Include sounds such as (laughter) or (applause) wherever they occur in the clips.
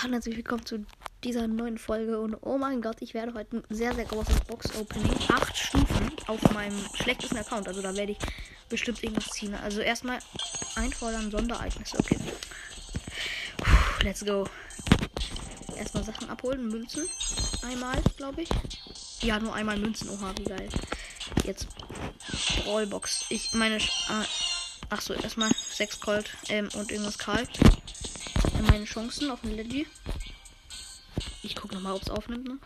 Hallo herzlich willkommen zu dieser neuen Folge und oh mein Gott, ich werde heute ein sehr, sehr großes Box-Opening. Acht Stufen auf meinem schlechtesten Account, also da werde ich bestimmt irgendwas ziehen. Also erstmal einfordern Sondereignisse, okay. Puh, let's go. Erstmal Sachen abholen, Münzen. Einmal, glaube ich. Ja, nur einmal Münzen, oha, wie geil. Jetzt Rollbox. Ich meine, äh, ach so, erstmal 6 Colt ähm, und irgendwas Karl meine Chancen auf dem Leggy. Ich gucke nochmal, ob es aufnimmt noch.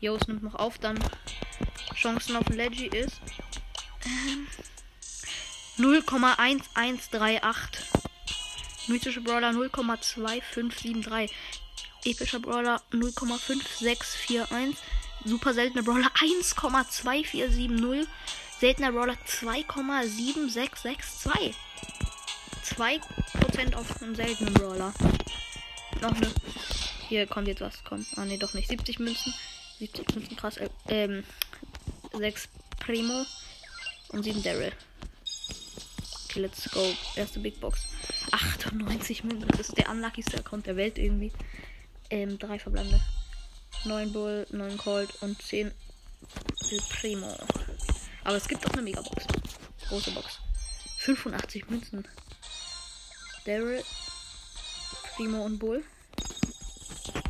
Jo, es nimmt noch auf. Dann Chancen auf dem Leggy ist ähm, 0,1138. Mythische Brawler 0,2573. Epischer Brawler 0,5641. Super seltene Brawler 1,2470. Seltener Brawler 2,7662. 2% auf einen seltenen Brawler. Noch eine. Hier kommt jetzt was. Kommt. Ah, ne, doch nicht. 70 Münzen. 70 Münzen, krass. Äh, ähm. 6 Primo. Und 7 Daryl. Okay, let's go. Erste Big Box. 98 Münzen. Das ist der unluckigste Account der Welt irgendwie. Ähm, 3 Verblende. 9 Bull, 9 Colt und 10 Primo. Aber es gibt auch eine Megabox. Große Box. 85 Münzen. Daryl, Primo und Bull.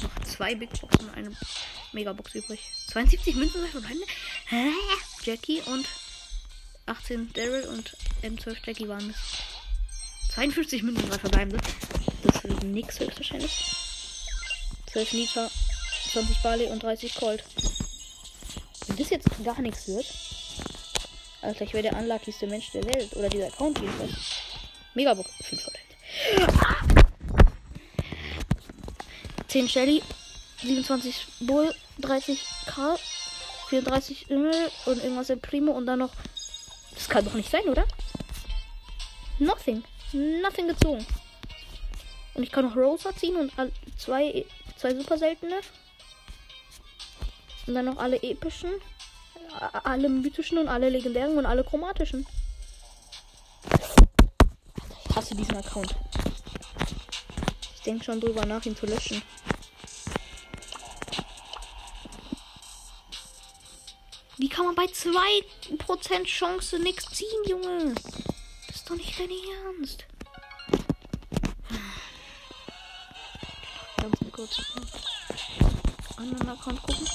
Noch zwei Big Boxen und eine Megabox übrig. 72 Münzen verbleibende. Jackie und 18 Daryl und M12 Jackie waren es. 52 Münzen, verbleibende. Das wird nix höchstwahrscheinlich. 12 Nita, 20 Barley und 30 Colt. Wenn das jetzt gar nichts wird. Alter, ich wäre der unluckigste Mensch der Welt. Oder dieser Account jedenfalls. Megabox. 5 10 Shelly, 27 Bull, 30 Karl, 34 Immel und irgendwas im Primo und dann noch. Das kann doch nicht sein, oder? Nothing. Nothing gezogen. Und ich kann noch Rosa ziehen und zwei, zwei super seltene. Und dann noch alle epischen, alle mythischen und alle legendären und alle chromatischen. Ich hasse diesen Account. Denke schon drüber nach, ihn zu löschen. Wie kann man bei 2% Chance nichts ziehen, Junge? Das ist doch nicht dein Ernst. Ganz kurz. Anderen Account gucken.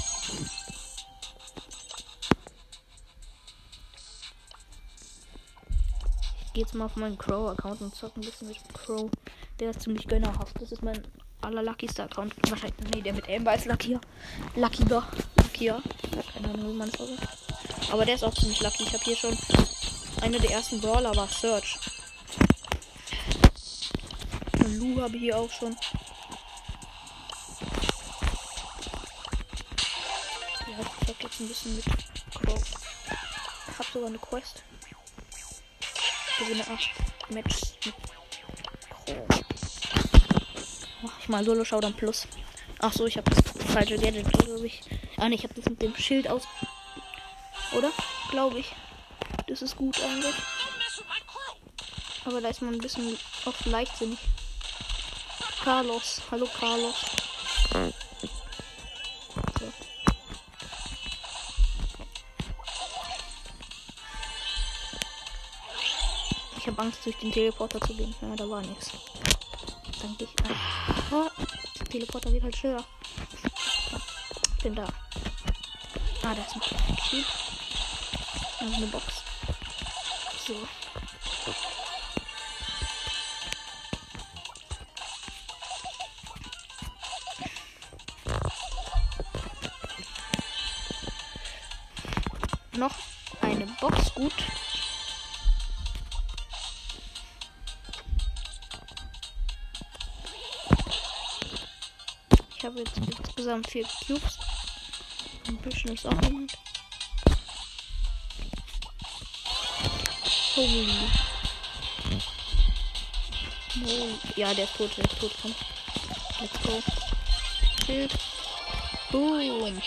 Ich gehe jetzt mal auf meinen Crow-Account und zock ein bisschen mit Crow. Der ist ziemlich gönnerhaft. Das ist mein allerluckigster Account. Wahrscheinlich, nee, der mit Amber ist luckier. Luckier. Luckier. Keine Ahnung, wie man es sagt. Aber der ist auch ziemlich lucky. Ich habe hier schon eine der ersten Brawler war Search. Lu habe ich hier auch schon. Ja, ich hab jetzt ein bisschen mit Crow. Ich hab sogar eine Quest. Gewinne 8 Matches mit ich mal Solo Showdown Plus. Ach so, ich habe das falsche Gadget, glaube ich. Ah, ne, ich habe das mit dem Schild aus. Oder? Glaube ich. Das ist gut eigentlich. Aber da ist man ein bisschen oft leichtsinnig. Carlos. Hallo Carlos. So. Ich habe Angst, durch den Teleporter zu gehen. Ja, da war nichts. Danke ich. Ah, Teleporter wird halt schneller. Bin da. Ah, da ist ein. Also eine Box. So. Noch eine Box, gut. Insgesamt vier Cubes. Ein bisschen ist auch jemand. Holy. Oh, ja, der ist tot, der ist tot. Komm. Let's go. Schild. Boom.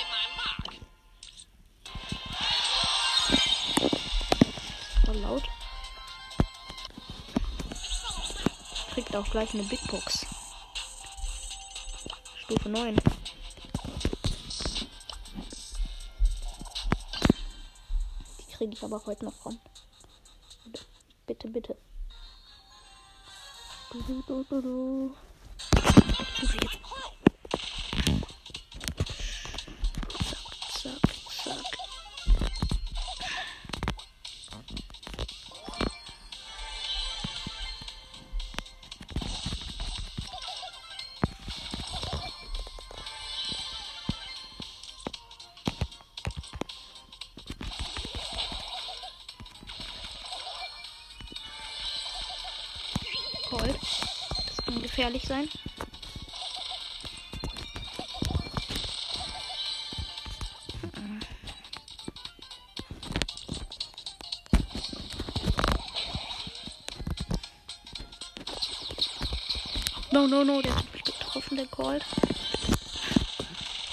Voll laut. Kriegt auch gleich eine Big Box. Stufe 9. kriege ich aber heute noch von. Bitte, bitte. Du, du, du, du, du. Zack, Gefährlich sein. No, no, no, der hat mich getroffen, der Colt.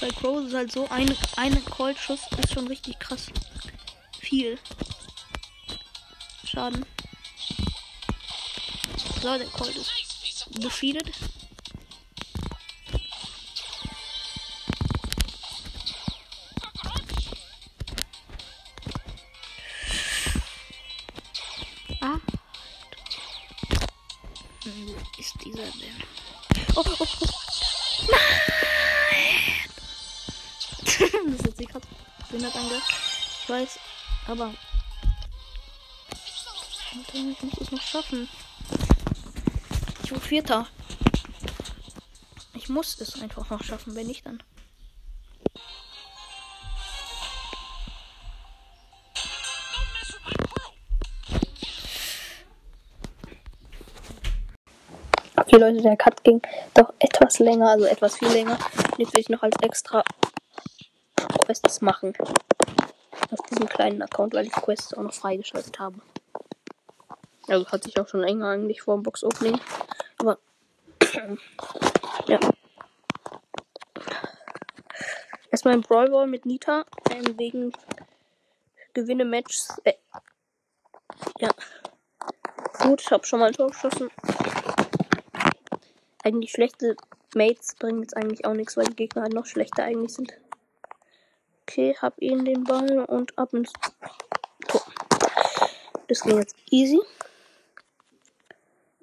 Bei Crow ist halt so, ein, ein Colt-Schuss ist schon richtig krass. Viel. Schaden. So, der Colt ist defeated. Ah. Wo ist dieser denn? Oh, oh, oh. Nein! (laughs) das hat sich gerade behindert ange. Ich weiß, aber. Ich muss es noch schaffen. Vierter. Ich muss es einfach noch schaffen, wenn nicht dann. Okay, Leute, der Cut ging doch etwas länger, also etwas viel länger. Jetzt will ich noch als extra Quests machen. Auf diesem kleinen Account, weil ich Quests auch noch freigeschaltet habe. Also hat sich auch schon länger eigentlich vor dem Box-Opening. Aber ja. Erstmal ein Brawl Ball mit Nita. Ähm, wegen Gewinne Matches. Äh, ja. Gut, ich habe schon mal ein Tor geschossen. Eigentlich schlechte Mates bringen jetzt eigentlich auch nichts, weil die Gegner halt noch schlechter eigentlich sind. Okay, hab ihn den Ball und ab ins Tor. Das ging jetzt easy.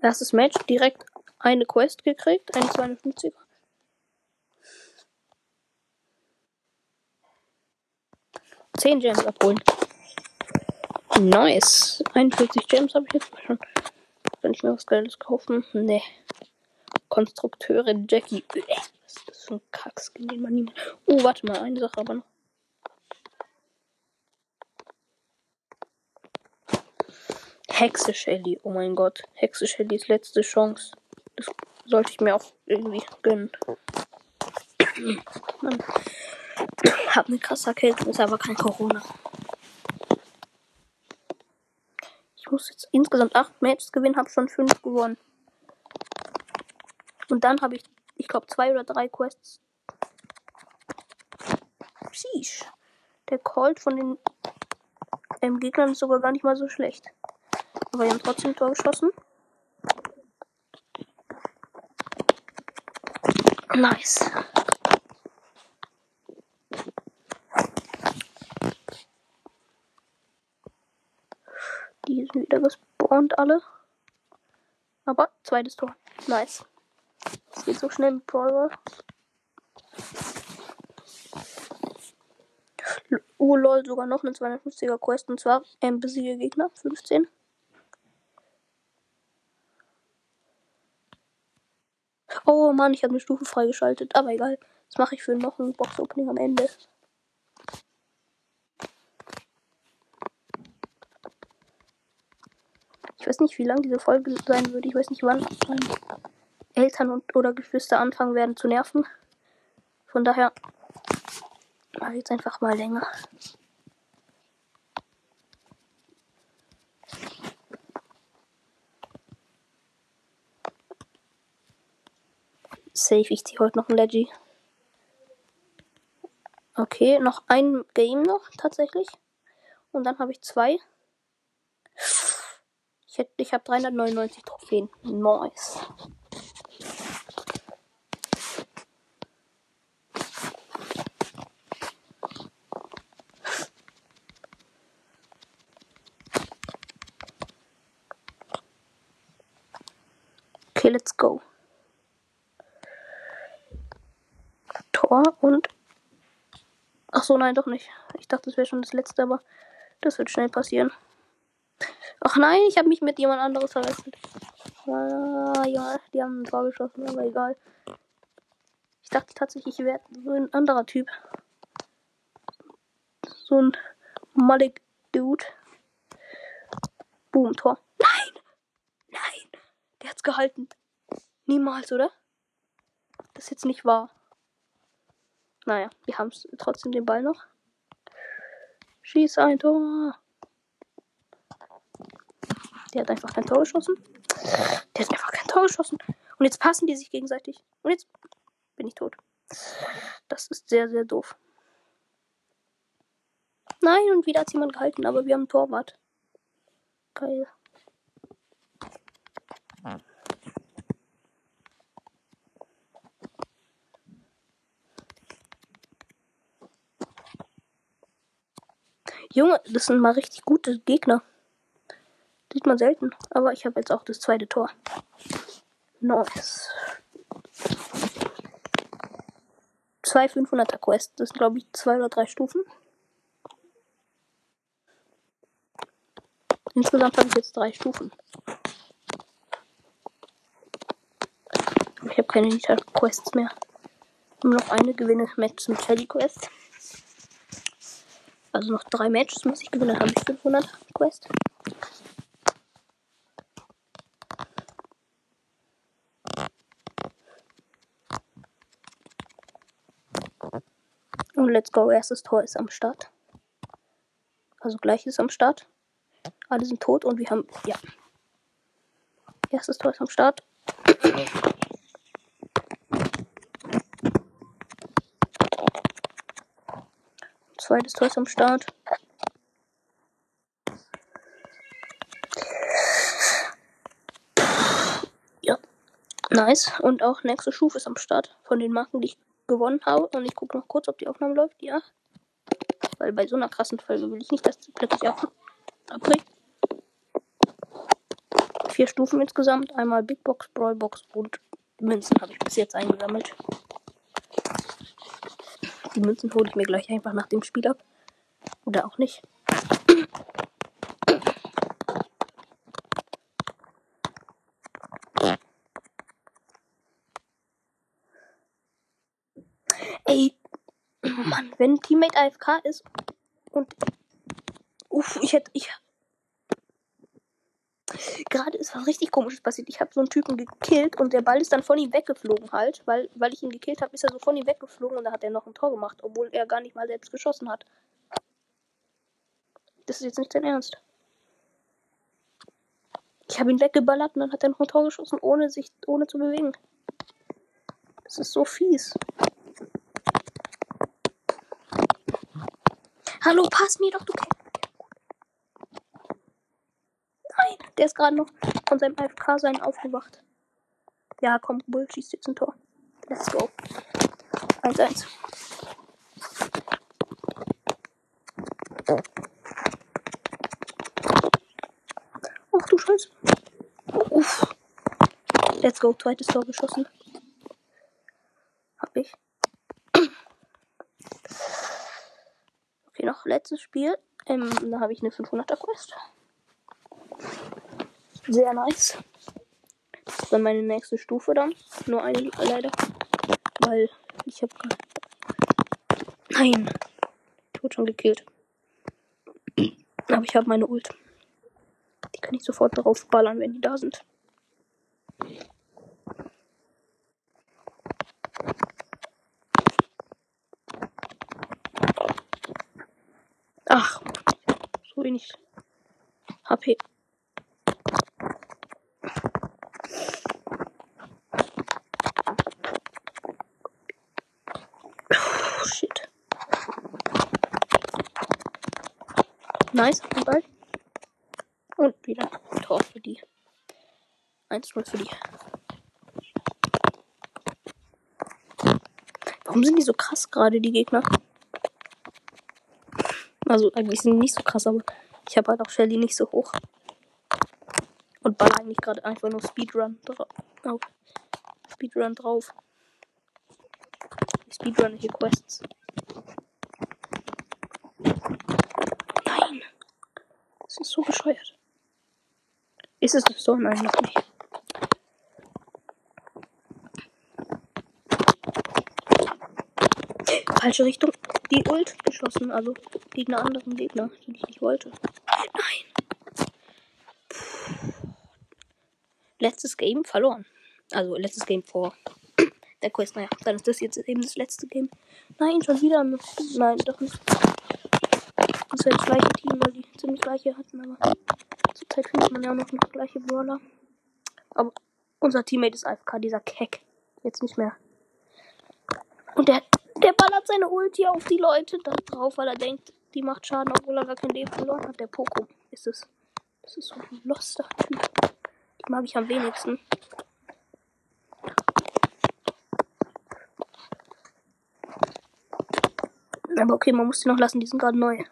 Erstes Match, direkt eine Quest gekriegt, eine 250er. Zehn Gems abholen. Nice. 41 Gems habe ich jetzt schon. Kann ich mir was Geiles kaufen? Nee. Konstrukteurin Jackie. Äh, Was ist das für ein Kackskin, den man niemand. Oh, warte mal, eine Sache aber noch. Hexe Shelly. Oh mein Gott. Hexe Shellys letzte Chance. Das sollte ich mir auch irgendwie gönnen. (clears throat) Mann. Hab eine krasse Erkältung, ist aber kein Corona. Ich muss jetzt insgesamt acht Matches gewinnen, habe schon fünf gewonnen. Und dann habe ich, ich glaube, zwei oder drei Quests. Sheesh. Der Colt von den ähm, Gegnern ist sogar gar nicht mal so schlecht. Aber wir haben trotzdem ein Tor geschossen. Nice. Die sind wieder gespawnt alle. Aber zweites Tor. Nice. Es geht so schnell mit Brawler. Oh lol, sogar noch eine 250er Quest und zwar ähm, besiege Gegner 15. Oh Mann, ich habe eine Stufe freigeschaltet, aber egal. Das mache ich für noch ein Box-Opening am Ende. Ich weiß nicht, wie lang diese Folge sein würde. Ich weiß nicht, wann Eltern und oder Geschwister anfangen werden zu nerven. Von daher mache ich jetzt einfach mal länger. safe, ich ziehe heute noch ein Leggy. Okay, noch ein Game noch, tatsächlich. Und dann habe ich zwei. Ich, ich habe 399 Trophäen. Nice. Okay, let's go. Tor und. Ach so, nein, doch nicht. Ich dachte, das wäre schon das letzte, aber das wird schnell passieren. Ach nein, ich habe mich mit jemand anderes verwechselt. Ah, ja, die haben ein Tor geschossen, aber egal. Ich dachte tatsächlich, ich wäre so ein anderer Typ. So ein Malik Dude. Boom, Tor. Nein! Nein! Der hat's gehalten. Niemals, oder? Das ist jetzt nicht wahr. Naja, wir haben trotzdem den Ball noch. Schieß ein Tor. Der hat einfach kein Tor geschossen. Der hat einfach kein Tor geschossen. Und jetzt passen die sich gegenseitig. Und jetzt bin ich tot. Das ist sehr, sehr doof. Nein, und wieder hat jemand gehalten, aber wir haben Torwart. Geil. Junge, das sind mal richtig gute Gegner. Sieht man selten. Aber ich habe jetzt auch das zweite Tor. Nice. Zwei 500er Quests. Das sind, glaube ich, zwei oder drei Stufen. Insgesamt habe ich jetzt drei Stufen. Ich habe keine Nita Quests mehr. Nur noch eine gewinne Match mit Shelly Quest. Also noch drei Matches muss ich gewinnen, dann habe ich 500 Quest. Und let's go, erstes Tor ist am Start. Also gleich ist am Start. Alle sind tot und wir haben. Ja. Erstes Tor ist am Start. Zweites Tor ist am Start. Ja. Nice. Und auch nächste Stufe ist am Start von den Marken, die ich gewonnen habe. Und ich gucke noch kurz, ob die Aufnahme läuft. Ja. Weil bei so einer krassen Folge will ich nicht, dass die plötzlich abbricht vier Stufen insgesamt. Einmal Big Box, Brawl Box und Münzen habe ich bis jetzt eingesammelt. Die Münzen hole ich mir gleich einfach nach dem Spiel ab. Oder auch nicht. Ey, Mann, wenn Teammate AFK ist und uff, ich hätte ich gerade ist was richtig komisches passiert. Ich habe so einen Typen gekillt und der Ball ist dann von ihm weggeflogen halt, weil, weil ich ihn gekillt habe, ist er so von ihm weggeflogen und da hat er noch ein Tor gemacht, obwohl er gar nicht mal selbst geschossen hat. Das ist jetzt nicht sein Ernst. Ich habe ihn weggeballert und dann hat er noch ein Tor geschossen, ohne sich, ohne zu bewegen. Das ist so fies. Hallo, pass mir doch, du Käfer. Der ist gerade noch von seinem AFK-Sein aufgewacht. Ja, komm, Bull schießt jetzt ein Tor. Let's go. 1-1. Ach du Scheiße. Uff. Let's go. Zweites Tor geschossen. Hab ich. Okay, noch letztes Spiel. Ähm, da habe ich eine 500er Quest. Sehr nice. Das ist dann meine nächste Stufe dann. Nur eine leider. Weil ich habe gerade. Nein. Ich wurde schon gekillt. Aber ich habe meine Ult. Die kann ich sofort darauf ballern, wenn die da sind. Ach, so wenig HP. Nice, den Ball. Und wieder Tor für die. 1-0 für die. Warum sind die so krass gerade, die Gegner? Also eigentlich sind die nicht so krass, aber ich habe halt auch Shelly nicht so hoch. Und baller eigentlich gerade einfach nur Speedrun auf Speedrun drauf. Ich speedrun hier Quests. Nein. Das ist so bescheuert. Ist es so? Nein, noch nicht. Falsche Richtung. Die Ult geschossen, also gegen einen anderen Gegner, den ich nicht wollte. Nein. Letztes Game verloren. Also letztes Game vor (clears throat) der Quest. Naja, dann ist das jetzt eben das letzte Game. Nein, schon wieder. Nein, doch nicht. Das wäre das gleiche Team, weil die ziemlich gleiche hatten, aber zurzeit findet man ja auch noch, noch gleiche Brawler. Aber unser Teammate ist AFK, dieser Keck. Jetzt nicht mehr. Und der, der ballert seine Ulti auf die Leute da drauf, weil er denkt, die macht Schaden, obwohl er gar kein Leben verloren hat. Der Poco ist es. Das ist so ein loster Typ. Die mag ich am wenigsten. Aber okay, man muss die noch lassen, die sind gerade neu.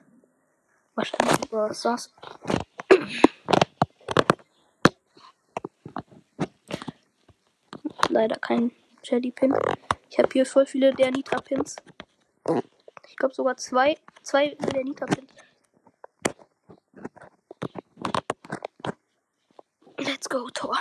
Wahrscheinlich es das. Leider kein Jelly Pin. Ich habe hier voll viele der Nitra Pins. Ich glaube sogar zwei, zwei der Nitra Pins. Let's go, Tor.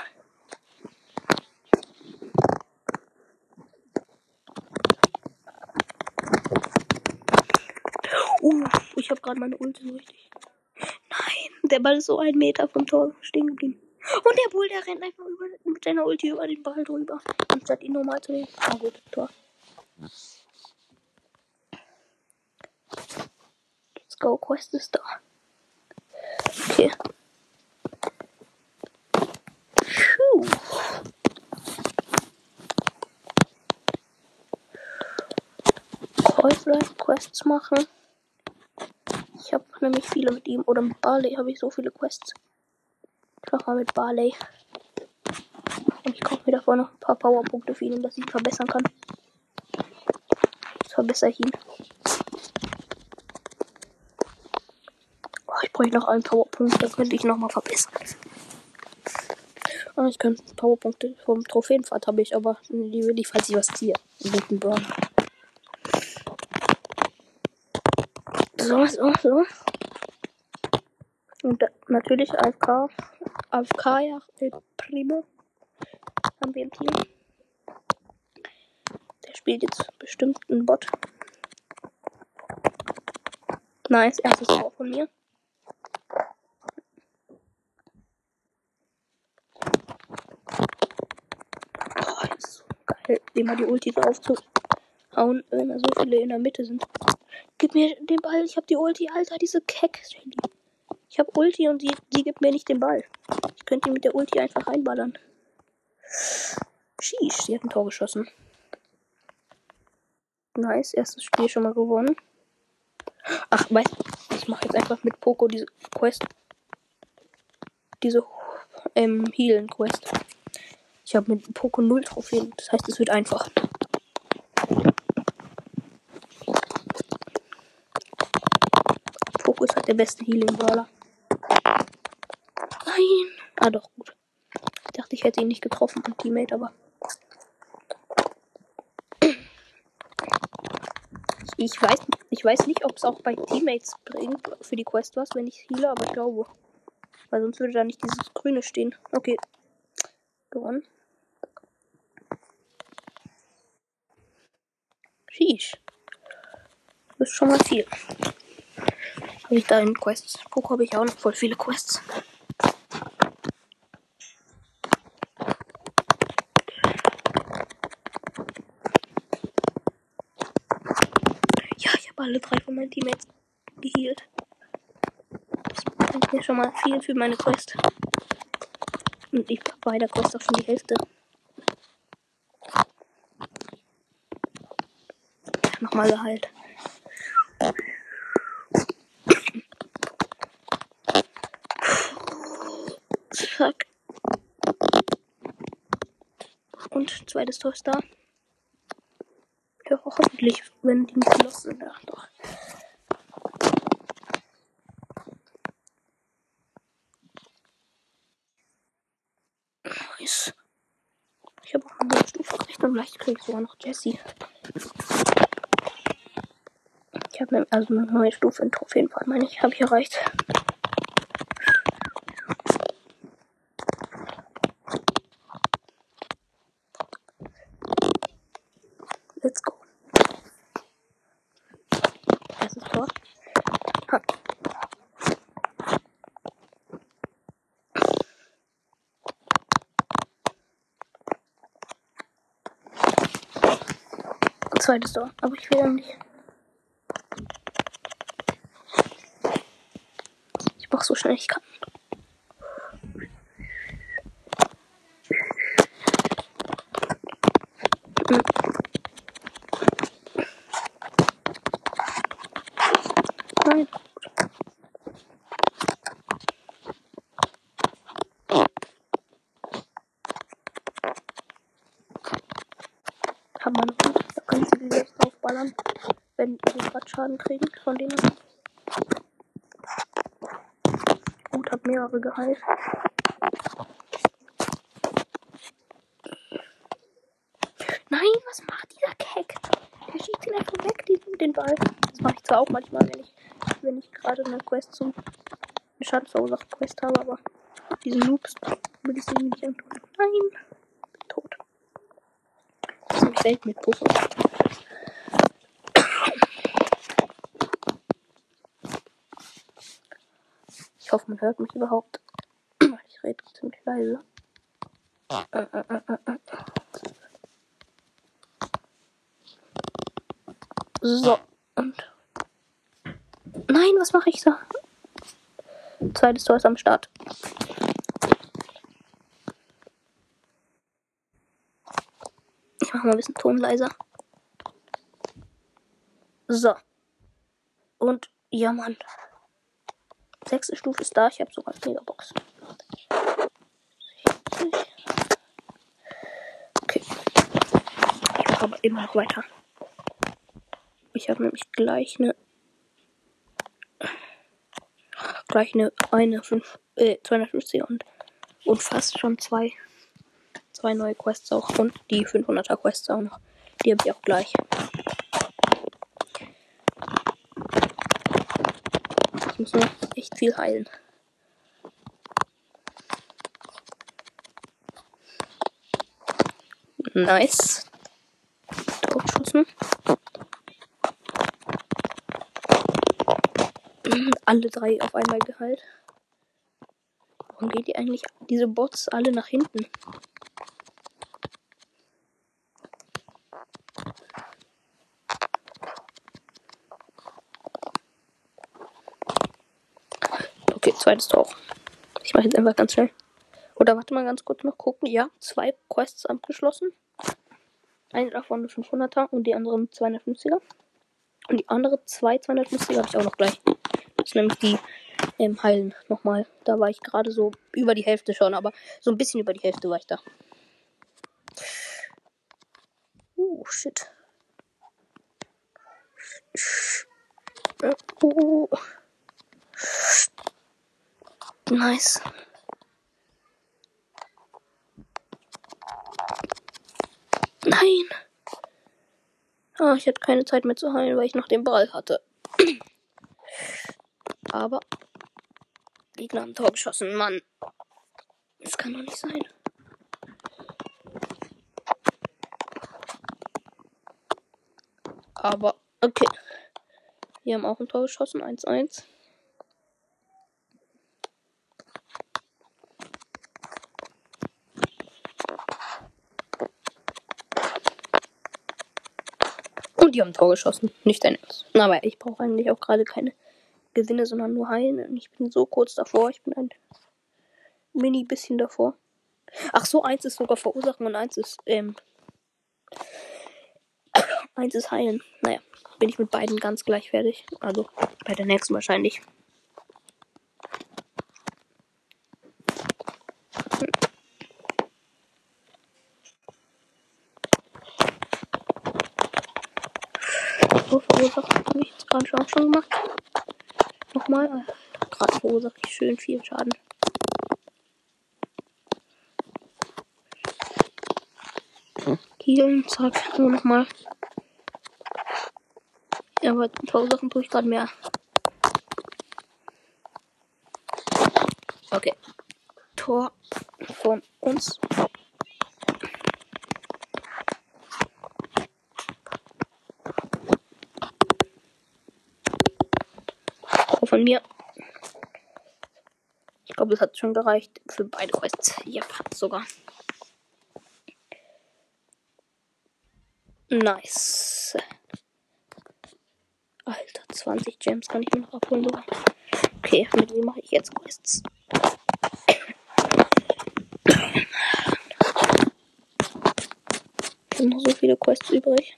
Uh, ich habe gerade meine Ulti richtig. Nein, der Ball ist so ein Meter vom Tor stehen geblieben. Und der Bull, der rennt einfach seiner Ulti über den Ball drüber. Anstatt ihn normal zu nehmen. Ah gut, Tor. Let's go, Quest ist da. Okay. Puh. vielleicht Quests machen. Ich habe nämlich viele mit ihm. Oder mit Barley habe ich so viele Quests. Ich mache mal mit Barley. Und ich kaufe mir davor noch ein paar Powerpunkte für ihn, dass ich ihn verbessern kann. Jetzt verbessere ich ihn. Oh, ich brauche noch einen Powerpunkt, da könnte ich nochmal verbessern. Ah, ich könnte Powerpunkte vom Trophäenpfad habe ich, aber die will ich, falls ich was ziehe. Guten Burn. So, so, so. Und natürlich AFK. AFK, ja, El Primo. Im Team. Der spielt jetzt bestimmt einen Bot. Nice, erstes Tor von mir. Oh, ist so geil, immer die Ulti drauf zu hauen, wenn da so viele in der Mitte sind. Gib mir den Ball, ich hab die Ulti, Alter, diese Keck. Ich hab Ulti und sie, sie gibt mir nicht den Ball. Ich könnte ihn mit der Ulti einfach reinballern. Sheesh, sie hat ein Tor geschossen. Nice, erstes Spiel schon mal gewonnen. Ach, weißt ich mache jetzt einfach mit Poco diese Quest. Diese ähm, Healen Quest. Ich habe mit Poco 0 Trophäen. Das heißt, es wird einfach. Poco ist halt der beste Healing Brawler. Nein. Ah, doch, gut. Ich hätte ihn nicht getroffen, mein Teammate, aber. Ich weiß, ich weiß nicht, ob es auch bei Teammates bringt für die Quest was, wenn ich heale, aber ich glaube. Weil sonst würde da nicht dieses Grüne stehen. Okay. Gewonnen. Sheesh. Das ist schon mal viel. Habe ich da in Quests? Poco habe ich auch noch voll viele Quests. Ja, ich habe alle drei von meinen Teammates gehealt. Das bringt mir schon mal viel für meine Quest. Und ich bei der Quest auch schon die Hälfte. Nochmal geheilt. Zack. Und zweites Tor ist da. Hoffentlich, wenn die nicht los sind. Ja, doch. Nice. vielleicht krieg ich sogar noch Jessie. Ich habe also eine neue Stufe in Trophäenfahrt, meine ich, habe ich erreicht. Let's go. Erstes Tor. Ha. Zweites Tor, aber ich will nicht. Ich mach so schnell ich kann. Nein. Kann man. Da können sie die selbst draufballern, wenn die gerade Schaden kriegen von denen. Gut, hab mehrere geheilt. Nein, was macht dieser Keck? Der schießt ihn einfach weg, den, den Ball. Das mache ich zwar auch manchmal, wenn ich, wenn ich gerade eine Quest zum eine Schadensverursacht Quest habe, aber diesen Noobs will ich sie nicht antun. Nein, bin tot. Das ist nämlich Welt mit Puppe. Ich hoffe, man hört mich überhaupt. Ich rede ziemlich leise. So, und. Nein, was mache ich da? Zweites Tor ist am Start. Ich mache mal ein bisschen Ton leiser. So. Und ja, Mann. Sechste Stufe ist da. Ich habe sogar eine Megabox. Okay. Ich mache aber immer noch weiter. Ich habe nämlich gleich eine. Gleich eine, eine 5, äh, 250 und, und fast schon zwei, zwei neue Quests auch. Und die 500er Quests auch noch. Die habe ich auch gleich. Ich muss noch echt viel heilen. Nice. Totgeschossen. Alle drei auf einmal geheilt. Warum geht die eigentlich diese Bots alle nach hinten? Okay, zweites Tor. Ich mache jetzt einfach ganz schnell. Oder warte mal ganz kurz noch gucken. Ja, zwei Quests abgeschlossen. Eine davon eine 500er und die anderen 250er. Und die andere zwei 250er habe ich auch noch gleich. Das ist nämlich die ähm, Heilen nochmal. Da war ich gerade so über die Hälfte schon, aber so ein bisschen über die Hälfte war ich da. Uh, shit. Uh. Nice. Nein. Ah, ich hatte keine Zeit mehr zu heilen, weil ich noch den Ball hatte. Aber Gegner haben Tor geschossen, Mann. Das kann doch nicht sein. Aber, okay. Wir haben auch ein Tor geschossen, 1-1. Und die haben ein Tor geschossen. Nicht dein Ernst. Aber ich brauche eigentlich auch gerade keine Gewinne, sondern nur heilen. Und ich bin so kurz davor. Ich bin ein mini bisschen davor. Ach so, eins ist sogar verursachen und eins ist, ähm, eins ist heilen. Naja, bin ich mit beiden ganz gleich fertig. Also bei der nächsten wahrscheinlich. So verursacht habe ich jetzt gerade auch schon gemacht. Nochmal. Gerade verursacht ich schön viel Schaden. Okay, healen. Zack, nur nochmal. Ja, aber Torsachen tue ich gerade mehr. Okay. Tor von uns. Tor von mir. Ich glaube, es hat schon gereicht für beide Quests. Ja, sogar. Nice. Alter, 20 Gems kann ich mir noch abholen sogar. Okay, mit wem mache ich jetzt Quests? Ich habe noch so viele Quests übrig.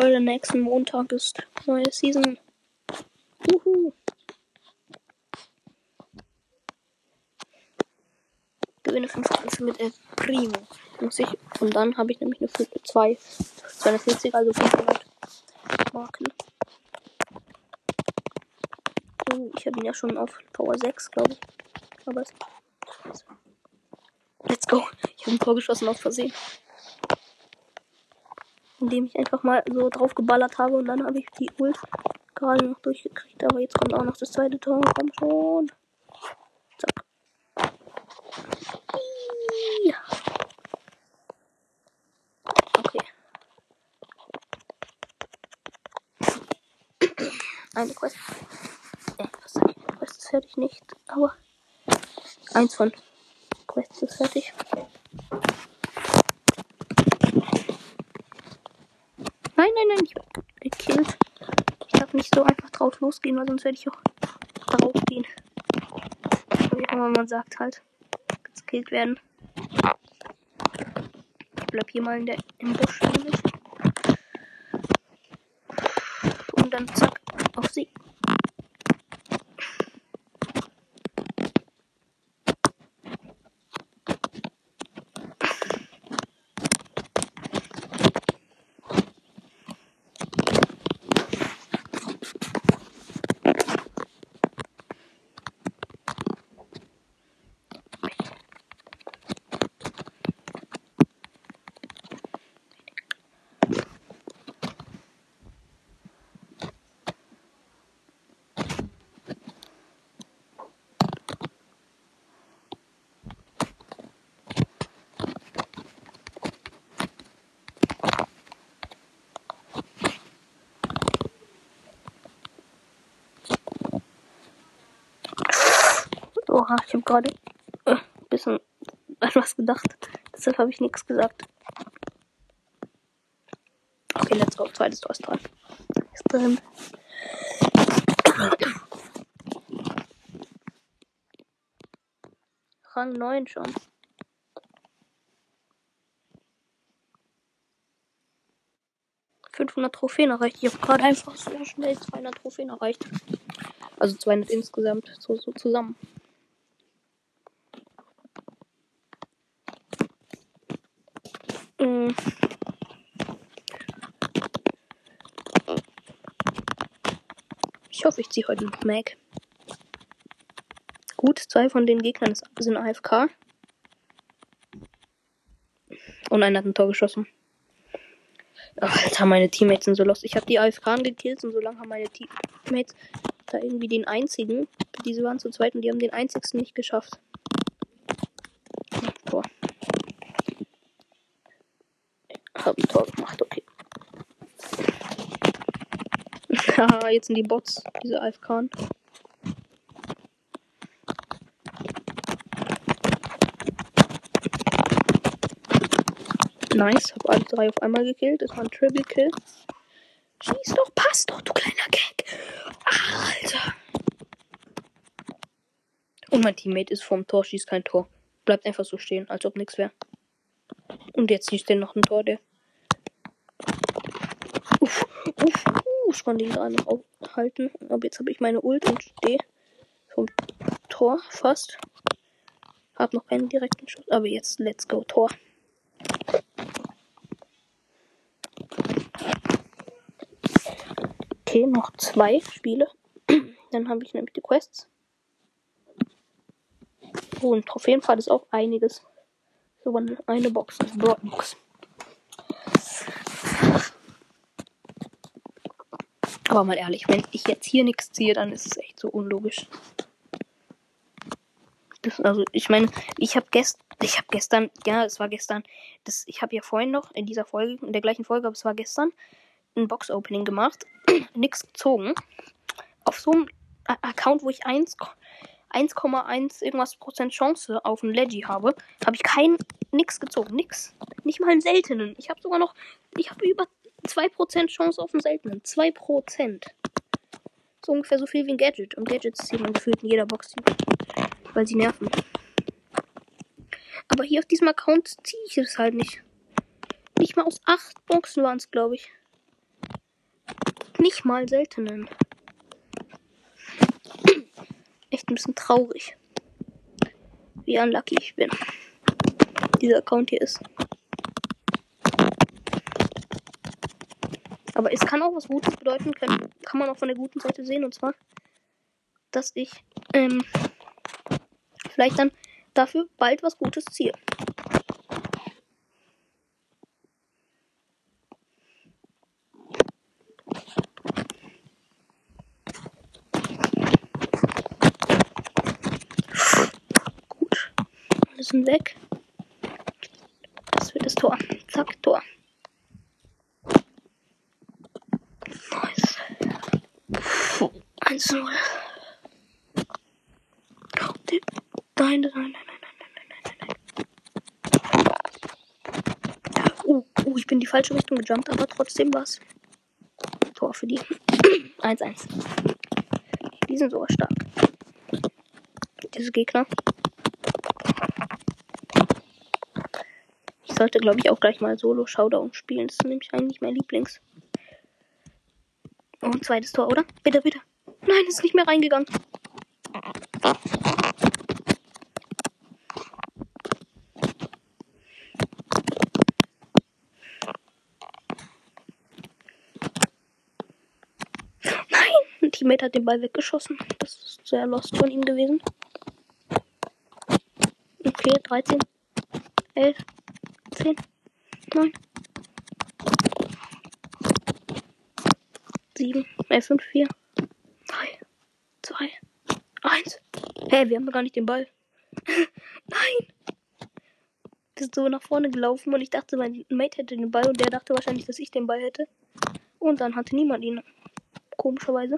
Leute, nächsten Montag ist neue Season. Juhu. Gewinne 5 Kämpfe mit El Primo. Muss ich, und dann habe ich nämlich eine 2, 240, also 500 Marken. Oh, ich habe ihn ja schon auf Power 6, glaube ich. Aber es. Let's go. Ich habe ein Tor geschossen aus Versehen. Indem ich einfach mal so drauf geballert habe und dann habe ich die Ult gerade noch durchgekriegt. Aber jetzt kommt auch noch das zweite Tor. Komm schon. Zack. Ja. Okay. Eine Quest. Äh, was sag ich? Quest ist fertig nicht. Aber eins von Quests ist fertig. Nein, nein, ich bin gekillt. Ich darf nicht so einfach drauf losgehen, weil sonst werde ich auch drauf gehen. Wie immer man sagt halt. Gekillt werden. Ich bleib hier mal in der, im Busch nämlich. Und dann zack, auf sie. Oha, ich habe gerade äh, ein bisschen (laughs) an was gedacht. Deshalb habe ich nichts gesagt. Okay, let's go. Zweites Tor ist dran. Ist drin. Rang 9 schon. ...500 Trophäen erreicht. Ich habe gerade einfach so schnell 200 Trophäen erreicht. Also 200 insgesamt, so, so zusammen. Mm. Ich hoffe, ich ziehe heute noch Mac. Gut, zwei von den Gegnern sind AFK. Und einer hat ein Tor geschossen. Ach, Alter, meine Teammates sind so los. Ich habe die AFK gekillt und so lange haben meine Teammates da irgendwie den einzigen. Diese waren zu zweit und die haben den einzigsten nicht geschafft. Ja, Tor. Hab ein Tor gemacht, okay. Haha, jetzt sind die Bots, diese AFK. Nice, hab alle drei auf einmal gekillt. Das war ein Triple Kill. Schieß doch, pass doch, du kleiner Gag. Alter. Und mein Teammate ist vom Tor, schießt kein Tor. Bleibt einfach so stehen, als ob nichts wäre. Und jetzt schießt er noch ein Tor, der. Uff, uff, konnte ihn gerade noch aufhalten. Aber jetzt habe ich meine Ult und stehe vom Tor fast. Hab noch keinen direkten Schuss. Aber jetzt, let's go, Tor. Okay, noch zwei Spiele. (clears throat) Dann habe ich nämlich die Quests. Oh, ein Trophäenpfad ist auch einiges. So eine Box, eine Broadbox. Aber mal ehrlich, wenn ich jetzt hier nichts ziehe, dann ist es echt so unlogisch. Das, also ich meine, ich habe gestern, ich gestern, ja, es war gestern, das, ich habe ja vorhin noch in dieser Folge, in der gleichen Folge, aber es war gestern, ein Box-Opening gemacht, (clears throat) nichts gezogen. Auf so einem Account, wo ich 1,1 irgendwas Prozent Chance auf ein Leggy habe, habe ich kein nix gezogen, nix. Nicht mal einen seltenen. Ich habe sogar noch, ich habe über 2% Chance auf einen seltenen. 2%. So ungefähr so viel wie ein Gadget. Und Gadgets zieht man gefühlt in jeder Box, weil sie nerven. Aber hier auf diesem Account ziehe ich es halt nicht. Nicht mal aus 8 Boxen waren es, glaube ich. Nicht mal seltenen. (clears throat) Echt ein bisschen traurig. Wie unlucky ich bin. Dieser Account hier ist. Aber es kann auch was Gutes bedeuten, kann, kann man auch von der guten Seite sehen. Und zwar, dass ich ähm, vielleicht dann dafür bald was Gutes ziehe. Gut. Alle sind weg. Das wird das Tor. Zack, Tor. 1-0. Nein, nein, nein, nein, nein, nein, nein. Oh, oh, ich bin in die falsche Richtung gejumpt, aber trotzdem was. Tor für die. (clears throat) 1-1. Die sind sogar stark. Diese Gegner. Ich sollte, glaube ich, auch gleich mal Solo Showdown spielen. Das ist nämlich eigentlich mein Lieblings. Ein zweites Tor, oder? Bitte, bitte. Nein, ist nicht mehr reingegangen. Nein, ein Teammate hat den Ball weggeschossen. Das ist sehr lost von ihm gewesen. Okay, 13, 11, 10, 9, 7, äh, 5, 4, 2, 1. Hä, wir haben doch gar nicht den Ball. (laughs) Nein! Wir sind so nach vorne gelaufen und ich dachte, mein Mate hätte den Ball und der dachte wahrscheinlich, dass ich den Ball hätte. Und dann hatte niemand ihn. Komischerweise.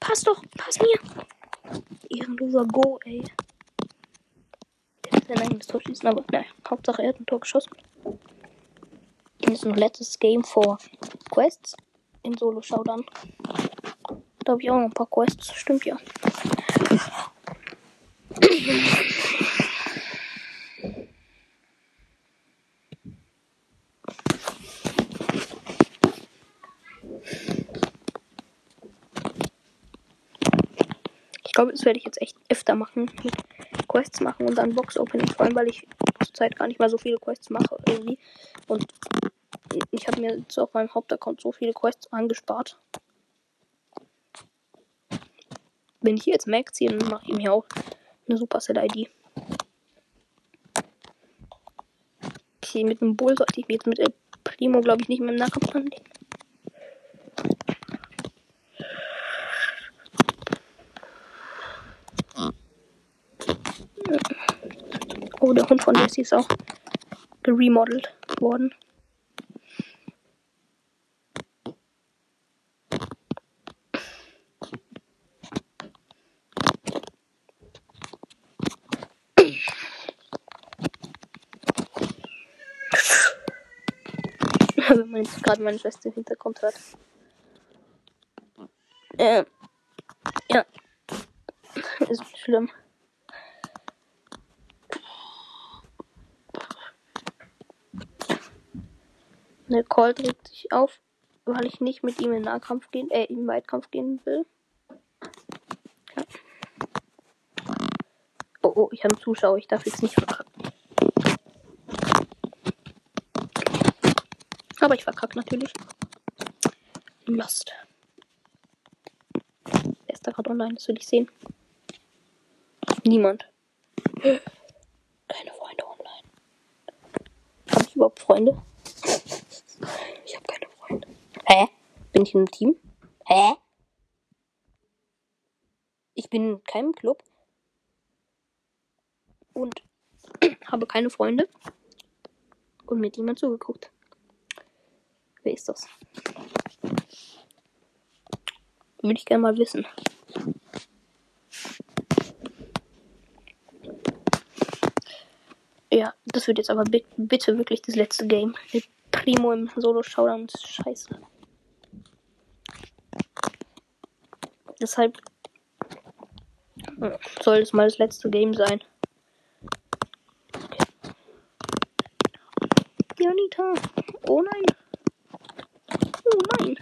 Pass doch, pass mir! Ehrenloser Go, ey. Der wird sein eigenes Tor schießen, aber naja, Hauptsache er hat ein Tor geschossen. Jetzt noch letztes Game vor Quests in Solo Showdown. Da habe ich auch noch ein paar Quests. Stimmt ja. Ich glaube, das werde ich jetzt echt öfter machen. Quests machen und dann Box Opening. Vor allem, weil ich zurzeit gar nicht mal so viele Quests mache irgendwie. Und ich habe mir jetzt auf meinem Hauptaccount so viele Quests angespart. Wenn ich jetzt Mac ziehe, dann mache ich mir auch eine Supercell-ID. Okay, mit dem Bull sollte ich mich jetzt mit El Primo, glaube ich, nicht mehr im Nahkampf anlegen. Oh, der Hund von Jessie ist auch geremodelt worden. Wenn gerade meine Schwester im Hintergrund hört. Äh, ja. (laughs) Ist schlimm. Call dreht sich auf, weil ich nicht mit ihm in Nahkampf gehen, äh, in Weitkampf gehen will. Ja. Oh, oh, ich habe einen Zuschauer, ich darf jetzt nicht verkacken. Aber ich verkacke natürlich. Lost. Er ist da gerade online, das will ich sehen. Niemand. Keine Freunde online. Habe ich überhaupt Freunde? Ich habe keine Freunde. Hä? Bin ich in einem Team? Hä? Ich bin in keinem Club. Und (clears throat) habe keine Freunde. Und mir hat jemand zugeguckt. Wer ist das? Würde ich gerne mal wissen. Ja, das wird jetzt aber bi- bitte wirklich das letzte Game. Mit Primo im Solo-Showdown ist scheiße. Deshalb äh, soll es mal das letzte Game sein. Okay. Janita. Oh nein. Oh nein.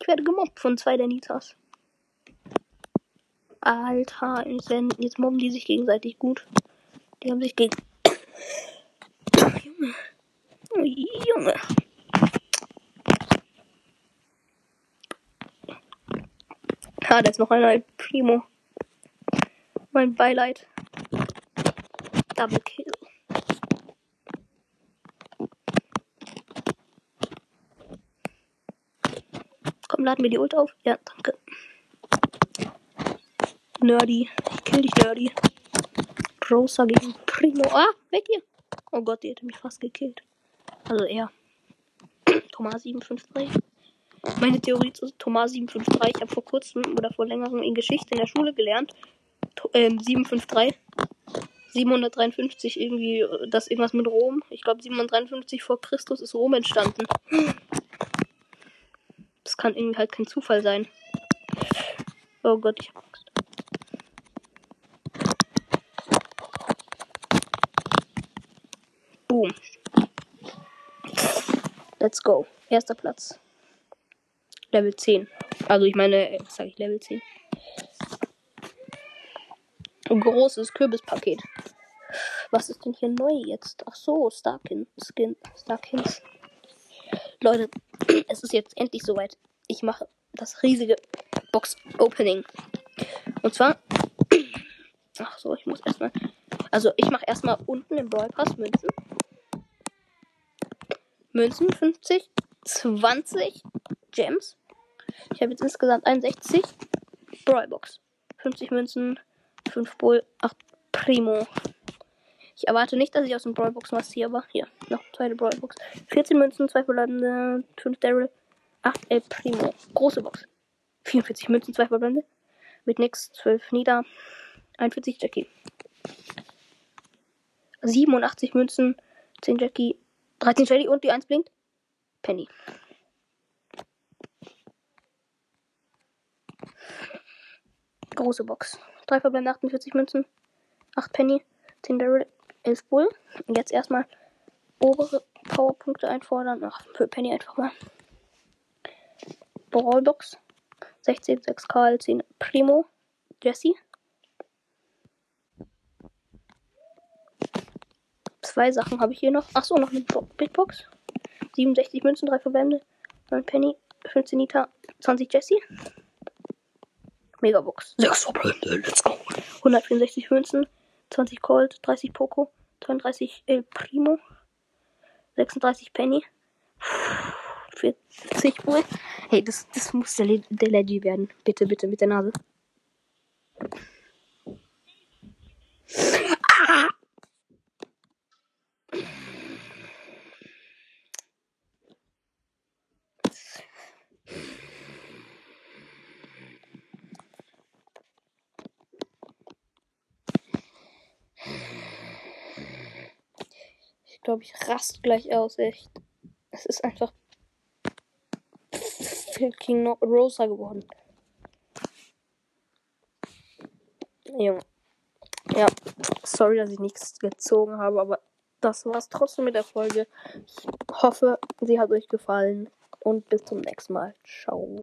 Ich werde gemobbt von zwei der Nitas. Alter, jetzt, mobben die sich gegenseitig gut. Die haben sich gegen. Junge. Oh, Junge. Ah, da ist noch einer Primo. Mein Beileid. Double Kill. Komm, laden wir die Ult auf. Ja, danke. Nerdy. Ich kill dich, Nerdy. Rosa gegen Primo. Ah, weg hier. Oh Gott, die hätte mich fast gekillt. Also er. (clears throat) Thomas 753. Meine Theorie zu Thomas 753. Ich habe vor kurzem oder vor längerem in Geschichte in der Schule gelernt. Ähm, 753. 753 irgendwie, äh, das irgendwas mit Rom. Ich glaube 753 vor Christus ist Rom entstanden. Kann irgendwie halt kein Zufall sein. Oh Gott, ich hab Angst. Boom. Let's go. Erster Platz. Level 10. Also ich meine, äh, was sag ich, Level 10. Ein großes Kürbispaket. Was ist denn hier neu jetzt? Ach so, Starkin, Skin, Starkins. Leute, (clears throat) es ist jetzt endlich soweit. Ich mache das riesige Box Opening. Und zwar. (clears throat) Ach so, ich muss erstmal. Also ich mache erstmal unten im Brawl Pass Münzen. Münzen 50, 20 Gems. Ich habe jetzt insgesamt 61. Brawlbox. 50 Münzen, 5 Bull, 8 Primo. Ich erwarte nicht, dass ich aus dem Brawlbox was ziehe, aber hier, noch zweite Brawlbox. 14 Münzen, 2 verbleibende, 5 Daryl, 8 El Primo. Große Box. 44 Münzen, 2 verbleibende. Mit nix, 12 Nida, 41 Jackie. 87 Münzen, 10 Jackie, 13 Shelly und die 1 blinkt. Penny. Große Box. 3 verbleibende 48 Münzen, 8 Penny, 10 Daryl, 11 Bull. Und jetzt erstmal obere Powerpunkte einfordern. Ach, für Penny einfach mal. Brawlbox. 16, 6 Karl, 10 Primo, Jesse. Zwei Sachen habe ich hier noch. Achso, noch eine Bo Big Box. 67 Münzen, 3 Verbände, 9 Penny, 15 Nita, 20 Jesse. Megabox. 6 Verbände, let's go. 164 Münzen, 20 Colt, 30 Poco, 32 El Primo, 36 Penny, 40 Bull. Hey, das, das muss der, Le der Leggy werden. Bitte, bitte, mit der Nase. Ah! Ich glaube, ich rast gleich aus, echt. Es ist einfach King no Rosa geworden. Junge. Ja, sorry, dass ich nichts gezogen habe, aber das war's trotzdem mit der Folge. Ich hoffe, sie hat euch gefallen und bis zum nächsten Mal. Ciao.